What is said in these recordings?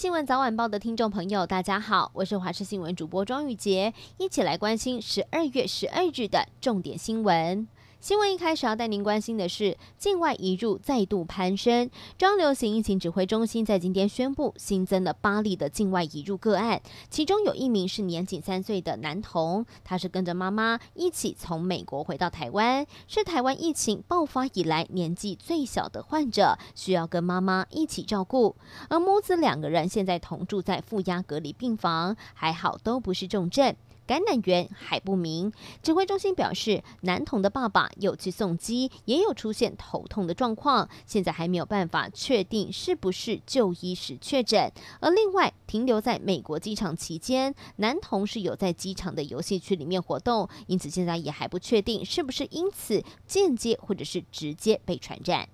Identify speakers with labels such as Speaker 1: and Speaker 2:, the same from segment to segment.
Speaker 1: 新闻早晚报的听众朋友，大家好，我是华视新闻主播庄玉洁，一起来关心十二月十二日的重点新闻。新闻一开始要带您关心的是，境外移入再度攀升。中央流行疫情指挥中心在今天宣布，新增了八例的境外移入个案，其中有一名是年仅三岁的男童，他是跟着妈妈一起从美国回到台湾，是台湾疫情爆发以来年纪最小的患者，需要跟妈妈一起照顾。而母子两个人现在同住在负压隔离病房，还好都不是重症。感染源还不明，指挥中心表示，男童的爸爸有去送机，也有出现头痛的状况，现在还没有办法确定是不是就医时确诊。而另外，停留在美国机场期间，男童是有在机场的游戏区里面活动，因此现在也还不确定是不是因此间接或者是直接被传染。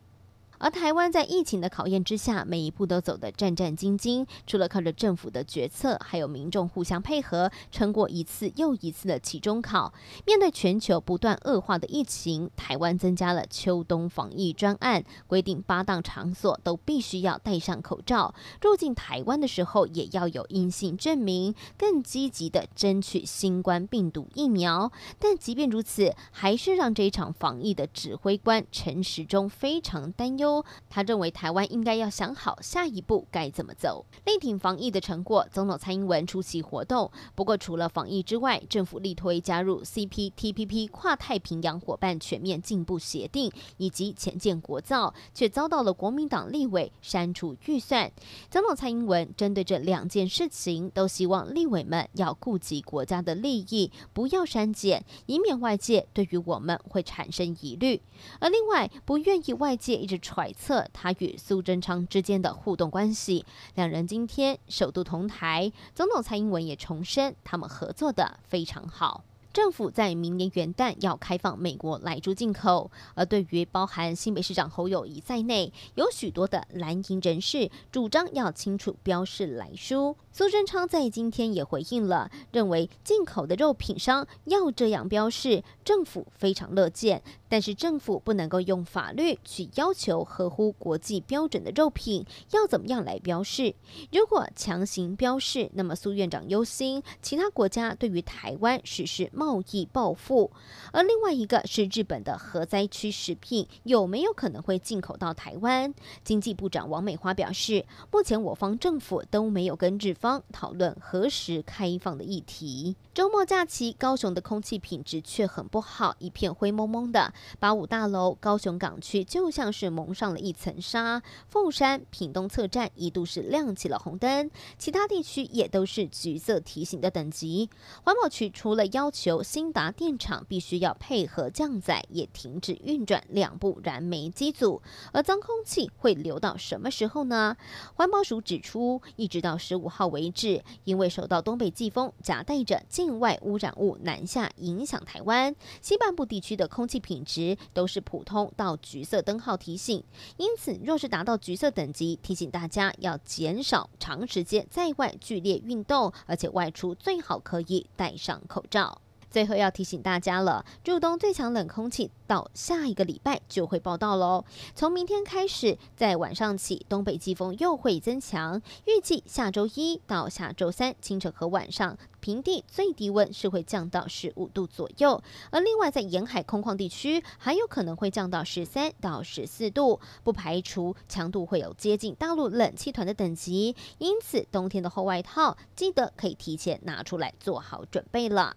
Speaker 1: 而台湾在疫情的考验之下，每一步都走得战战兢兢。除了靠着政府的决策，还有民众互相配合，撑过一次又一次的期中考。面对全球不断恶化的疫情，台湾增加了秋冬防疫专案，规定八档场所都必须要戴上口罩。入境台湾的时候，也要有阴性证明，更积极的争取新冠病毒疫苗。但即便如此，还是让这一场防疫的指挥官陈时中非常担忧。他认为台湾应该要想好下一步该怎么走。力挺防疫的成果，总统蔡英文出席活动。不过，除了防疫之外，政府力推加入 CPTPP 跨太平洋伙伴全面进步协定以及前建国造，却遭到了国民党立委删除预算。总统蔡英文针对这两件事情，都希望立委们要顾及国家的利益，不要删减，以免外界对于我们会产生疑虑。而另外，不愿意外界一直传。揣测他与苏贞昌之间的互动关系，两人今天首度同台，总统蔡英文也重申他们合作的非常好。政府在明年元旦要开放美国莱猪进口，而对于包含新北市长侯友谊在内，有许多的蓝营人士主张要清楚标示莱猪。苏贞昌在今天也回应了，认为进口的肉品商要这样标示，政府非常乐见，但是政府不能够用法律去要求合乎国际标准的肉品要怎么样来标示。如果强行标示，那么苏院长忧心其他国家对于台湾实施贸易报复。而另外一个是日本的核灾区食品有没有可能会进口到台湾？经济部长王美花表示，目前我方政府都没有跟日方。讨论何时开放的议题。周末假期，高雄的空气品质却很不好，一片灰蒙蒙的。八五大楼、高雄港区就像是蒙上了一层纱。凤山、屏东侧站一度是亮起了红灯，其他地区也都是橘色提醒的等级。环保局除了要求兴达电厂必须要配合降载，也停止运转两部燃煤机组。而脏空气会流到什么时候呢？环保署指出，一直到十五号为止，因为受到东北季风夹带着境外污染物南下，影响台湾西半部地区的空气品质都是普通到橘色灯号提醒。因此，若是达到橘色等级，提醒大家要减少长时间在外剧烈运动，而且外出最好可以戴上口罩。最后要提醒大家了，入冬最强冷空气到下一个礼拜就会报道喽。从明天开始，在晚上起，东北季风又会增强。预计下周一到下周三清晨和晚上，平地最低温是会降到十五度左右。而另外，在沿海空旷地区，还有可能会降到十三到十四度，不排除强度会有接近大陆冷气团的等级。因此，冬天的厚外套记得可以提前拿出来做好准备了。